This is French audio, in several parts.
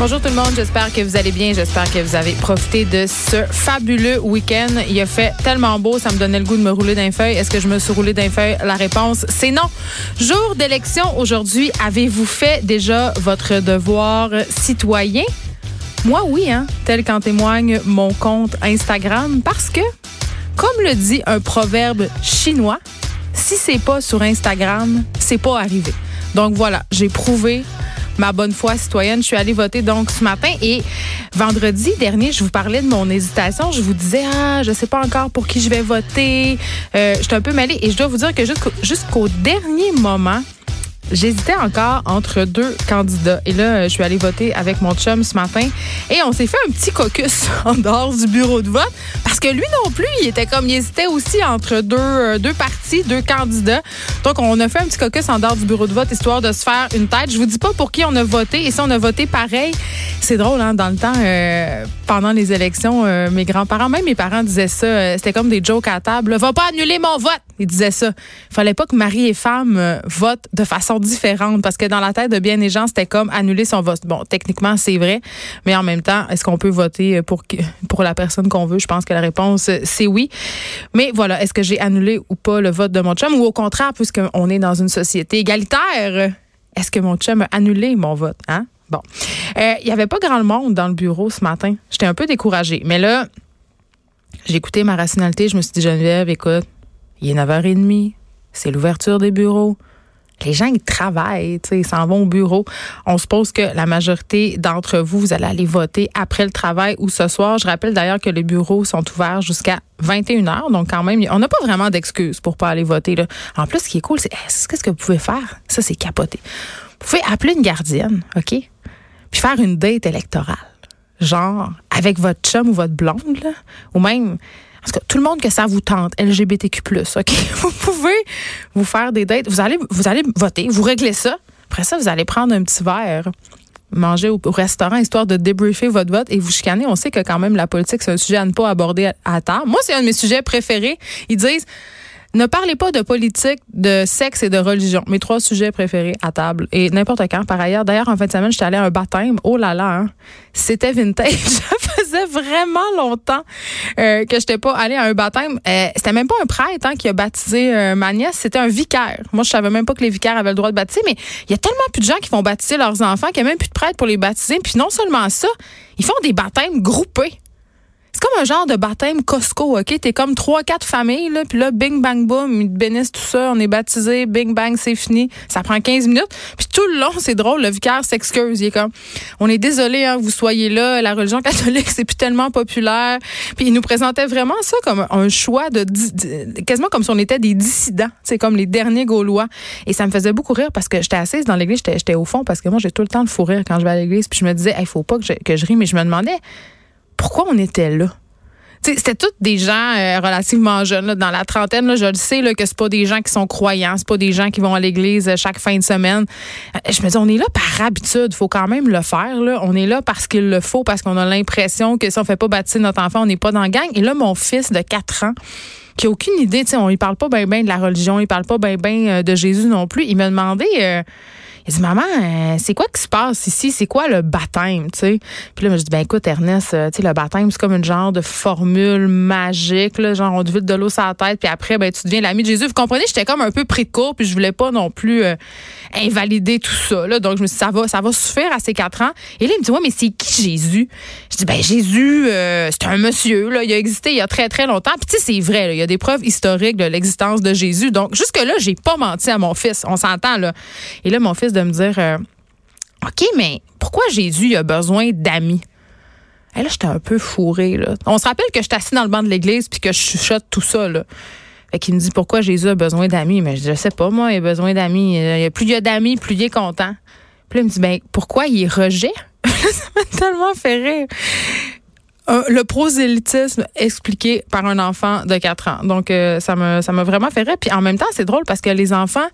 Bonjour tout le monde, j'espère que vous allez bien, j'espère que vous avez profité de ce fabuleux week-end. Il a fait tellement beau, ça me donnait le goût de me rouler d'un feuille. Est-ce que je me suis roulé d'un feuille? La réponse, c'est non. Jour d'élection aujourd'hui, avez-vous fait déjà votre devoir citoyen? Moi, oui, hein, tel qu'en témoigne mon compte Instagram, parce que, comme le dit un proverbe chinois, si c'est pas sur Instagram, c'est pas arrivé. Donc voilà, j'ai prouvé ma bonne foi citoyenne. Je suis allée voter donc ce matin et vendredi dernier, je vous parlais de mon hésitation. Je vous disais, ah, je sais pas encore pour qui je vais voter. Euh, je suis un peu mêlée et je dois vous dire que jusqu'au dernier moment, J'hésitais encore entre deux candidats. Et là, je suis allée voter avec mon chum ce matin. Et on s'est fait un petit caucus en dehors du bureau de vote. Parce que lui non plus, il était comme, il hésitait aussi entre deux, euh, deux partis, deux candidats. Donc, on a fait un petit caucus en dehors du bureau de vote, histoire de se faire une tête. Je vous dis pas pour qui on a voté. Et si on a voté pareil, c'est drôle, hein, dans le temps, euh, pendant les élections, euh, mes grands-parents, même mes parents disaient ça. C'était comme des jokes à table. Va pas annuler mon vote. Ils disaient ça. Fallait pas que mari et femme votent de façon différente parce que dans la tête de bien des gens, c'était comme annuler son vote. Bon, techniquement, c'est vrai, mais en même temps, est-ce qu'on peut voter pour, pour la personne qu'on veut? Je pense que la réponse, c'est oui. Mais voilà, est-ce que j'ai annulé ou pas le vote de mon chum? Ou au contraire, puisqu'on est dans une société égalitaire, est-ce que mon chum a annulé mon vote? Hein? Bon. Euh, il n'y avait pas grand monde dans le bureau ce matin. J'étais un peu découragée. Mais là, j'ai écouté ma rationalité. Je me suis dit, Geneviève, écoute, il est 9h30. C'est l'ouverture des bureaux les gens, ils travaillent, ils s'en vont au bureau. On suppose que la majorité d'entre vous, vous allez aller voter après le travail ou ce soir. Je rappelle d'ailleurs que les bureaux sont ouverts jusqu'à 21 h donc quand même, on n'a pas vraiment d'excuses pour pas aller voter. Là. En plus, ce qui est cool, c'est qu'est-ce que vous pouvez faire? Ça, c'est capoter. Vous pouvez appeler une gardienne, OK? Puis faire une date électorale. Genre, avec votre chum ou votre blonde, là, ou même parce que tout le monde que ça vous tente, LGBTQ+, OK? Vous pouvez vous faire des dates. Vous allez, vous allez voter, vous réglez ça. Après ça, vous allez prendre un petit verre manger au, restaurant histoire de débriefer votre vote et vous chicaner. On sait que quand même la politique, c'est un sujet à ne pas aborder à, à tard. Moi, c'est un de mes sujets préférés. Ils disent ne parlez pas de politique, de sexe et de religion. Mes trois sujets préférés à table. Et n'importe quand, par ailleurs. D'ailleurs, en fin de semaine, j'étais allée à un baptême. Oh là là, hein. c'était vintage. Faisait vraiment longtemps euh, que j'étais pas allée à un baptême. Euh, c'était même pas un prêtre hein, qui a baptisé euh, ma nièce, c'était un vicaire. Moi, je savais même pas que les vicaires avaient le droit de baptiser, mais il y a tellement plus de gens qui font baptiser leurs enfants qu'il n'y a même plus de prêtres pour les baptiser. Puis non seulement ça, ils font des baptêmes groupés. C'est comme un genre de baptême Costco, OK? T'es comme trois, quatre familles, là, puis là, bing, bang, boom, ils te bénissent tout ça, on est baptisé, bing, bang, c'est fini. Ça prend 15 minutes. Puis tout le long, c'est drôle, le vicaire s'excuse. Il est comme, on est désolé, hein, vous soyez là, la religion catholique, c'est plus tellement populaire. Puis il nous présentait vraiment ça comme un choix de, quasiment comme si on était des dissidents, c'est comme les derniers Gaulois. Et ça me faisait beaucoup rire parce que j'étais assise dans l'église, j'étais au fond parce que moi, j'ai tout le temps de fou rire quand je vais à l'église. Puis je me disais, il faut pas que je, que je rie, mais je me demandais, pourquoi on était là? C'était tous des gens euh, relativement jeunes, dans la trentaine. Je le sais là, que c'est pas des gens qui sont croyants, c'est pas des gens qui vont à l'église euh, chaque fin de semaine. Euh, je me dis, on est là par habitude, faut quand même le faire. On est là parce qu'il le faut, parce qu'on a l'impression que si on fait pas baptiser notre enfant, on n'est pas dans la gang. Et là, mon fils de 4 ans, qui a aucune idée, on il parle pas bien ben de la religion, il parle pas bien ben de Jésus non plus. Il m'a demandé il dit Maman, euh, c'est quoi qui se passe ici? C'est quoi le baptême? Puis là, je dis Ben écoute, Ernest, euh, le baptême, c'est comme une genre de formule magique, là, genre on te vide de l'eau sur la tête, puis après, ben, tu deviens l'ami de Jésus. Vous comprenez, j'étais comme un peu pris de court, puis je voulais pas non plus euh, invalider tout ça. Là. Donc, je me suis dit, ça va, ça va suffire à ces quatre ans. Et là, il me dit Ouais, mais c'est qui Jésus? Je dis Ben Jésus, c'est un monsieur, là, il a existé il y a très, très longtemps. Puis tu sais, c'est vrai, il y a des preuves historiques de l'existence de Jésus. Donc, jusque-là, j'ai pas menti à mon fils. On s'entend, là. Et là, mon fils de me dire euh, OK, mais pourquoi Jésus a besoin d'amis? Et là, j'étais un peu fourrée. On se rappelle que je suis assis dans le banc de l'église puis que je chuchote tout ça. Là. Qu'il me dit pourquoi Jésus a besoin d'amis? Mais je, ne sais pas, moi, il a besoin d'amis. Plus il y a d'amis, plus il est content. Puis là, il me dit, ben, pourquoi il rejet? ça m'a tellement fait rire le prosélytisme expliqué par un enfant de 4 ans. Donc, euh, ça m'a vraiment fait rire. Puis en même temps, c'est drôle parce que les enfants,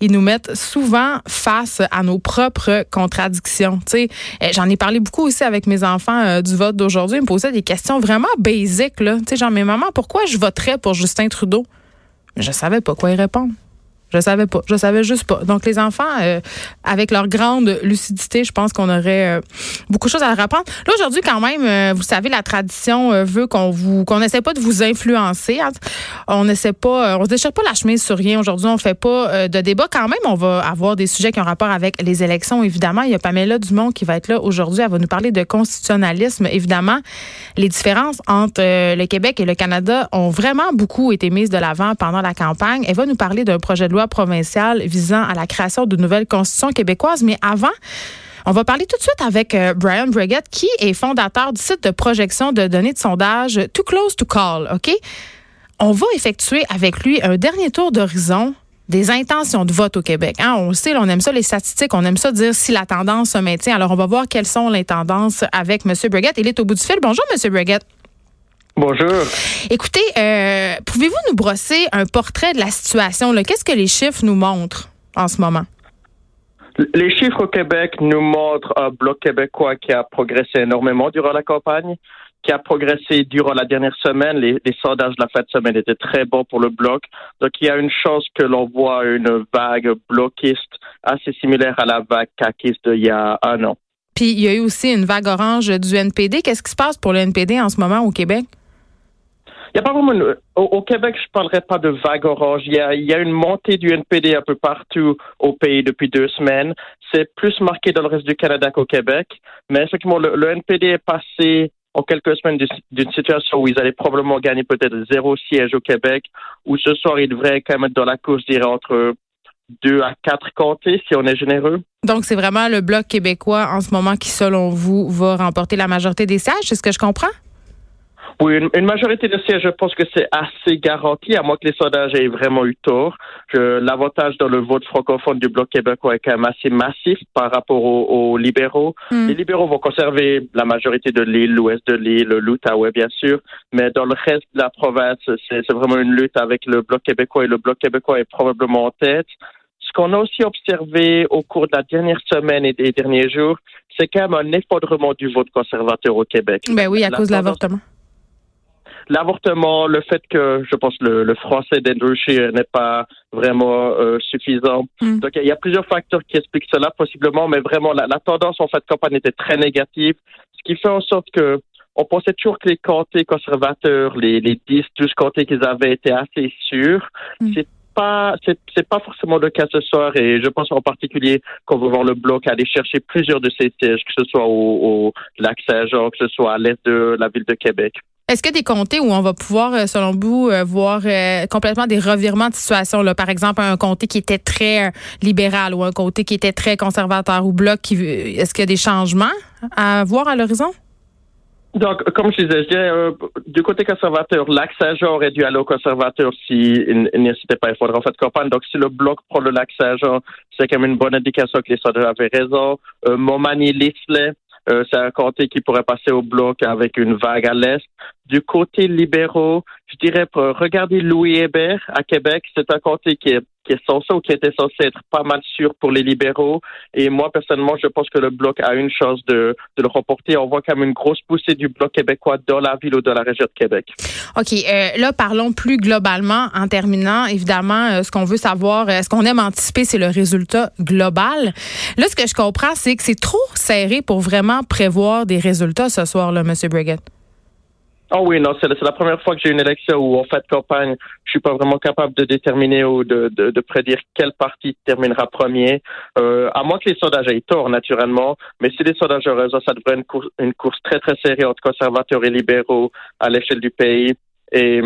ils nous mettent souvent face à nos propres contradictions. Tu eh, j'en ai parlé beaucoup aussi avec mes enfants euh, du vote d'aujourd'hui. Ils me posaient des questions vraiment basiques. Là. Tu sais, genre, mais maman, pourquoi je voterais pour Justin Trudeau? Je savais pas quoi y répondre. Je savais pas. Je savais juste pas. Donc, les enfants, euh, avec leur grande lucidité, je pense qu'on aurait euh, beaucoup de choses à leur apprendre. Là, aujourd'hui, quand même, euh, vous savez, la tradition veut qu'on vous qu'on essaie pas de vous influencer. Hein. On n'essaie pas, on se déchire pas la chemise sur rien. Aujourd'hui, on fait pas de débat. Quand même, on va avoir des sujets qui ont rapport avec les élections, évidemment. Il y a Pamela Dumont qui va être là aujourd'hui. Elle va nous parler de constitutionnalisme. Évidemment, les différences entre le Québec et le Canada ont vraiment beaucoup été mises de l'avant pendant la campagne. Elle va nous parler d'un projet de loi provinciale visant à la création de nouvelles constitutions québécoises. Mais avant, on va parler tout de suite avec euh, Brian Brigett, qui est fondateur du site de projection de données de sondage Too Close to Call. OK? On va effectuer avec lui un dernier tour d'horizon des intentions de vote au Québec. Hein, on sait, on aime ça les statistiques, on aime ça dire si la tendance se maintient. Alors, on va voir quelles sont les tendances avec M. Brigett. Il est au bout du fil. Bonjour, M. Brigett. Bonjour. Écoutez, euh, pouvez-vous nous brosser un portrait de la situation? Qu'est-ce que les chiffres nous montrent en ce moment? Les chiffres au Québec nous montrent un bloc québécois qui a progressé énormément durant la campagne, qui a progressé durant la dernière semaine. Les, sondages de la fin de semaine étaient très bons pour le bloc. Donc, il y a une chance que l'on voit une vague bloquiste assez similaire à la vague caquiste d'il y a un an. Puis, il y a eu aussi une vague orange du NPD. Qu'est-ce qui se passe pour le NPD en ce moment au Québec? Il y a pas vraiment au, Québec, je parlerai pas de vague orange. Il y, a, y a une montée du NPD un peu partout au pays depuis deux semaines. C'est plus marqué dans le reste du Canada qu'au Québec. Mais effectivement, le, le NPD est passé en quelques semaines d'une situation où ils allaient probablement gagner peut-être zéro siège au Québec, où ce soir, ils devraient quand même être dans la course, je dirais, entre deux à quatre comtés, si on est généreux. Donc, c'est vraiment le Bloc québécois en ce moment qui, selon vous, va remporter la majorité des sièges, c'est ce que je comprends? Oui, une, majorité de sièges, je pense que c'est assez garanti, à moins que les sondages aient vraiment eu tort. L'avantage dans le vote francophone du Bloc québécois est quand même assez massif par rapport aux, libéraux. Hmm. Les libéraux vont conserver la majorité de l'île, l'ouest de l'île, l'Outaouais, bien sûr, mais dans le reste de la province, c'est vraiment une lutte avec le Bloc québécois et le Bloc québécois est probablement en tête. Ce qu'on a aussi observé au cours de la dernière semaine et des derniers jours, c'est quand même un effondrement du vote conservateur au Québec. Ben oui, à cause de l'avortement l'avortement, le fait que je pense le, le français d'Andrew Scheer n'est pas vraiment euh, suffisant. Mm. Donc il y a plusieurs facteurs qui expliquent cela possiblement, mais vraiment la, tendance en fait campagne était très négative, ce qui fait en sorte que on pensait toujours que les comtés conservateurs, les, les 10, 12 comtés qu'ils avaient été assez sûrs. Mm. C'est pas, c'est, pas forcément le cas ce soir et je pense en particulier qu'on va voir le bloc aller chercher plusieurs de ces sièges, que ce soit au, au lac Saint-Jean, que ce soit à l'est de la ville de Québec. Est-ce a des comtés où on va pouvoir, euh, selon vous, euh, voir euh, complètement des revirements de situation? Là? Par exemple, un comté qui était très libéral ou un comté qui était très conservateur ou bloc. Qui, est-ce qu'il y a des changements à voir à l'horizon? Donc, comme je disais, dirais, du côté conservateur, lac Saint-Jean aurait dû aller au conservateur s'il n'hésitait pas à faire en fait campagne. Donc, si le bloc prend le lac Saint-Jean, c'est quand même une bonne indication que les sondeurs avaient raison. Euh, Montmagny-Lisley, euh, c'est un comté qui pourrait passer au bloc avec une vague à l'est. Du côté libéraux, je dirais, regarder Louis Hébert à Québec, c'est un comté qui est qui censé ou qui était censé être pas mal sûr pour les libéraux. Et moi, personnellement, je pense que le bloc a une chance de, le remporter. On voit quand même une grosse poussée du bloc québécois dans la ville ou dans la région de Québec. OK. Euh, là, parlons plus globalement en terminant. Évidemment, euh, ce qu'on veut savoir, euh, ce qu'on aime anticiper, c'est le résultat global. Là, ce que je comprends, c'est que c'est trop serré pour vraiment prévoir des résultats ce soir, là, M. Brigitte. Oh oui, non, c'est la première fois que j'ai une élection où, en fait, campagne, je suis pas vraiment capable de déterminer ou de, de, de prédire quel parti terminera premier. Euh, à moins que les sondages aient tort, naturellement. Mais si les sondages ont raison, ça devrait être une course, une course très, très serrée entre conservateurs et libéraux à l'échelle du pays. Et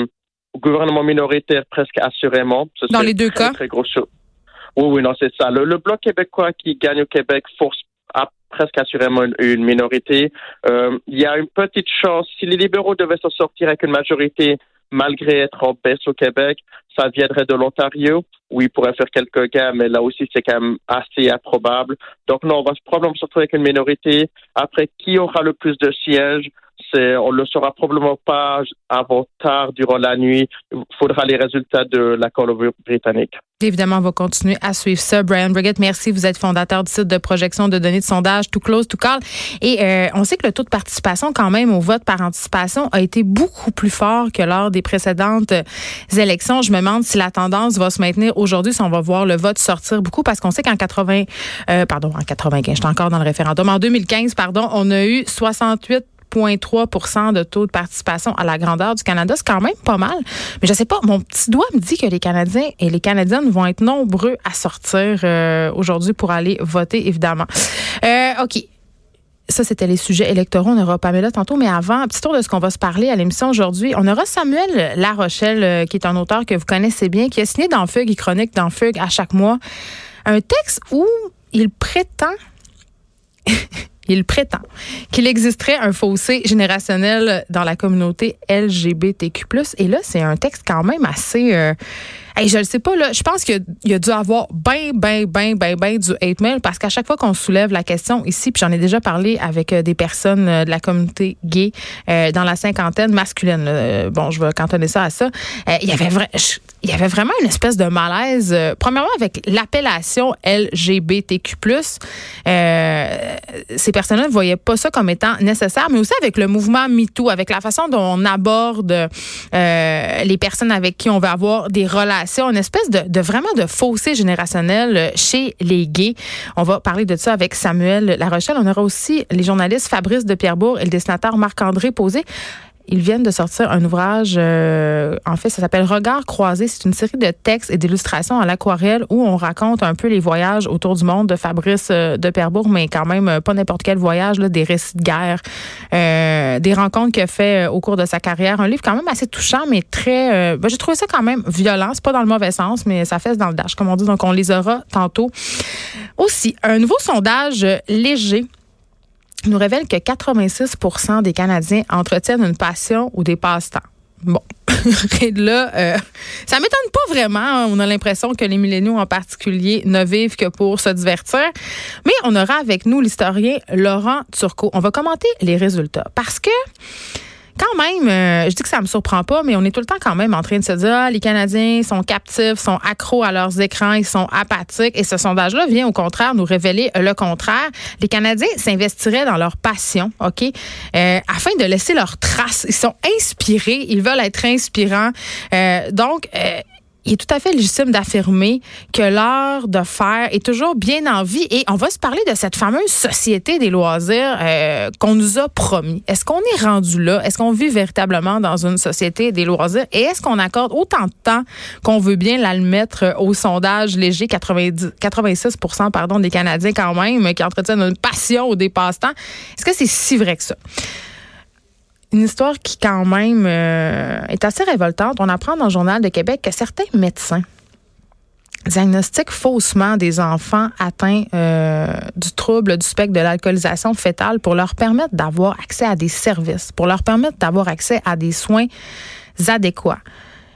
gouvernement minoritaire presque assurément. Dans les deux cas? Très gros Oui, oui, non, c'est ça. Le, le bloc québécois qui gagne au Québec force presque assurément une, minorité. Euh, il y a une petite chance, si les libéraux devaient s'en sortir avec une majorité, malgré être en baisse au Québec, ça viendrait de l'Ontario, où ils pourraient faire quelques gains, mais là aussi, c'est quand même assez improbable. Donc non, on va probablement se retrouver avec une minorité. Après, qui aura le plus de sièges? On le saura probablement pas avant tard durant la nuit. Il faudra les résultats de la Colombie-Britannique. Évidemment, on va continuer à suivre ça. Brian Brigitte, merci. Vous êtes fondateur du site de projection de données de sondage Too Close to Call. Et euh, on sait que le taux de participation, quand même, au vote par anticipation a été beaucoup plus fort que lors des précédentes élections. Je me demande si la tendance va se maintenir aujourd'hui, si on va voir le vote sortir beaucoup, parce qu'on sait qu'en 80, euh, pardon, en 95, j'étais encore dans le référendum. En 2015, pardon, on a eu 68 0,3 de taux de participation à la grandeur du Canada. C'est quand même pas mal. Mais je sais pas, mon petit doigt me dit que les Canadiens et les Canadiennes vont être nombreux à sortir euh, aujourd'hui pour aller voter, évidemment. Euh, OK. Ça, c'était les sujets électoraux. On aura Pamela tantôt. Mais avant, un petit tour de ce qu'on va se parler à l'émission aujourd'hui. On aura Samuel Larochelle, euh, qui est un auteur que vous connaissez bien, qui a signé dans Fugue et Chronique dans Fugue à chaque mois. Un texte où il prétend il prétend qu'il existerait un fossé générationnel dans la communauté LGBTQ+. Et là, c'est un texte quand même assez... Euh, je ne sais pas, là, je pense qu'il y, a dû avoir ben, ben, ben, ben, ben du hate mail parce qu'à chaque fois qu'on soulève la question ici, puis j'en ai déjà parlé avec euh, des personnes euh, de la communauté gay dans la cinquantaine masculine, bon, je vais cantonner ça à ça, il y avait y avait vraiment une espèce de malaise, premièrement avec l'appellation LGBTQ+. Euh, ces personnes-là ne voyaient pas ça comme étant nécessaire, mais aussi avec le mouvement MeToo, avec la façon dont on aborde euh, les personnes avec qui on veut avoir des relations, une espèce de, vraiment de fossé générationnel chez les gays. On va parler de ça avec Samuel Larochelle. On aura aussi les journalistes Fabrice de Pierrebourg et le dessinateur Marc-André Posé. Ils viennent de sortir un ouvrage, euh, en fait, ça s'appelle Regard croisé. C'est une série de textes et d'illustrations à l'aquarelle où on raconte un peu les voyages autour du monde de Fabrice euh, de Perbourg, mais quand même euh, pas n'importe quel voyage, des récits de guerre, des rencontres qu'il a fait au cours de sa carrière. Un livre quand même assez touchant, mais très... Ben, j'ai trouvé ça quand même violent. C'est pas dans le mauvais sens, mais ça fesse dans le dash, comme on dit. Donc, on les aura tantôt. Aussi, un nouveau sondage léger nous révèle que 86% des Canadiens entretiennent une passion ou des passe-temps. Bon, là, euh, ça m'étonne pas vraiment. On a l'impression que les milléniaux en particulier ne vivent que pour se divertir. Mais on aura avec nous l'historien Laurent Turcot. On va commenter les résultats parce que quand même, euh, je dis que ça me surprend pas, mais on est tout le temps quand même en train de se dire, ah, les Canadiens sont captifs, sont accros à leurs écrans, ils sont apathiques. Et ce sondage-là vient au contraire nous révéler le contraire. Les Canadiens s'investiraient dans leur passion, OK, euh, afin de laisser leur trace. Ils sont inspirés, ils veulent être inspirants. Euh, donc, il est tout à fait légitime d'affirmer que l'heure de faire est toujours bien en vie et on va se parler de cette fameuse société des loisirs euh, qu'on nous a promis. Est-ce qu'on est rendu là? Est-ce qu'on vit véritablement dans une société des loisirs? Et est-ce qu'on accorde autant de temps qu'on veut bien la mettre au sondage léger 90, 86 pardon, des Canadiens quand même qui entretiennent une passion au dépasse-temps? Est-ce que c'est si vrai que ça? Une histoire qui quand même euh, est assez révoltante. On apprend dans le journal de Québec que certains médecins diagnostiquent faussement des enfants atteints euh, du trouble du spectre de l'alcoolisation fétale pour leur permettre d'avoir accès à des services, pour leur permettre d'avoir accès à des soins adéquats.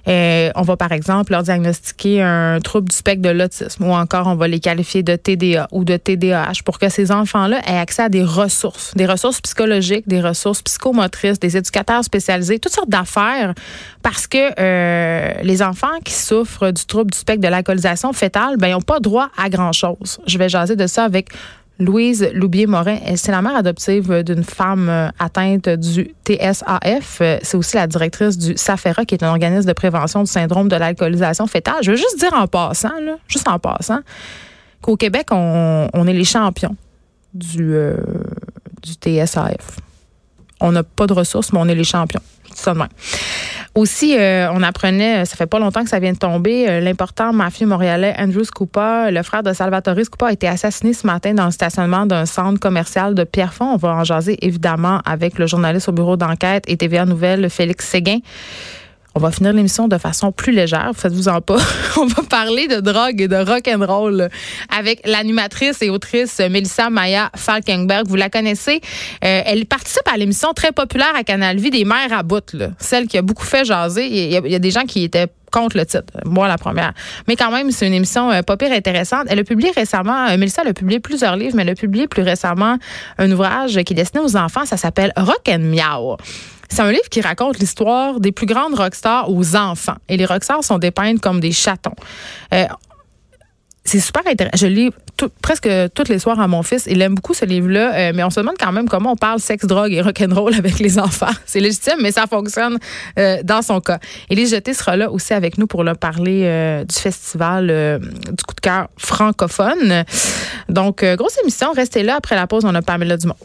Euh, on va par exemple leur diagnostiquer un trouble du spectre de l'autisme ou encore on va les qualifier de TDA ou de TDAH pour que ces enfants-là aient accès à des ressources, des ressources psychologiques, des ressources psychomotrices, des éducateurs spécialisés, toutes sortes d'affaires parce que euh, les enfants qui souffrent du trouble du spectre de l'alcoolisation fétale, ben, ils n'ont pas droit à grand-chose. Je vais jaser de ça avec Louise Loubier-Morin, c'est la mère adoptive d'une femme euh, atteinte du TSAF. Euh, c'est aussi la directrice du SAFERA, qui est un organisme de prévention du syndrome de l'alcoolisation fétale. Je veux juste dire en passant, juste en passant, qu'au Québec, on, est les champions du, euh, TSAF. On n'a pas de ressources, mais on est les champions. Même. Aussi, euh, on apprenait, ça fait pas longtemps que ça vient de tomber, euh, l'important mafieux montréalais Andrew Scupa, le frère de Salvatore Scupa, a été assassiné ce matin dans le stationnement d'un centre commercial de Pierrefonds. On va en jaser évidemment avec le journaliste au bureau d'enquête et TVA Nouvelle, Félix Séguin. On va finir l'émission de façon plus légère, faites-vous en pas. On va parler de drogue et de rock and roll avec l'animatrice et autrice Melissa Maya Falkenberg. Vous la connaissez. Euh, elle participe à l'émission très populaire à Canal Vie des mères à bout, là. celle qui a beaucoup fait jaser. Il y, a, des gens qui étaient contre le titre. Moi, la première. Mais quand même, c'est une émission euh, pas pire intéressante. Elle a publié récemment, euh, Mélissa a publié plusieurs livres, mais elle a publié plus récemment un ouvrage qui est destiné aux enfants. Ça s'appelle Rock and Meow. C'est un livre qui raconte l'histoire des plus grandes rockstars aux enfants. Et les rockstars sont dépeintes comme des chatons. Euh, c'est super intéressant. Je lis presque tous les soirs à mon fils. Il aime beaucoup ce livre-là, euh, mais on se demande quand même comment on parle sexe, drogue et rock'n'roll avec les enfants. C'est légitime, mais ça fonctionne euh, dans son cas. Élise Jeté sera là aussi avec nous pour leur parler du festival du coup de cœur francophone. Donc, grosse émission. Restez là. Après la pause, on a Pamela Dumont.